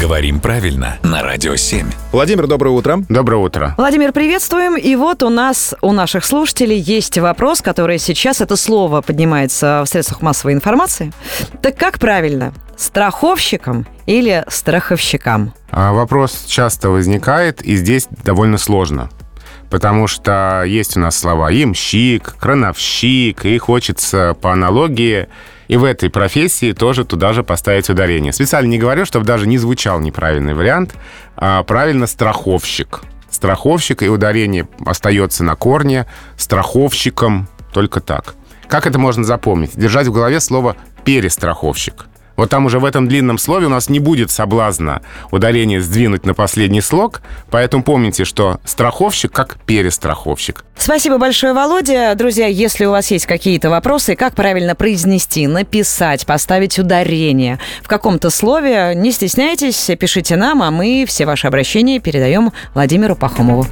Говорим правильно на Радио 7. Владимир, доброе утро. Доброе утро. Владимир, приветствуем. И вот у нас, у наших слушателей есть вопрос, который сейчас, это слово поднимается в средствах массовой информации. Так как правильно? Страховщикам или страховщикам? А, Вопрос часто возникает, и здесь довольно сложно. Потому что есть у нас слова «ямщик», «крановщик», и хочется по аналогии и в этой профессии тоже туда же поставить ударение. Специально не говорю, чтобы даже не звучал неправильный вариант, а правильно «страховщик». Страховщик, и ударение остается на корне, страховщиком, только так. Как это можно запомнить? Держать в голове слово «перестраховщик». Вот там уже в этом длинном слове у нас не будет соблазна ударение сдвинуть на последний слог, поэтому помните, что страховщик как перестраховщик. Спасибо большое, Володя. Друзья, если у вас есть какие-то вопросы, как правильно произнести, написать, поставить ударение в каком-то слове, не стесняйтесь, пишите нам, а мы все ваши обращения передаем Владимиру Пахомову.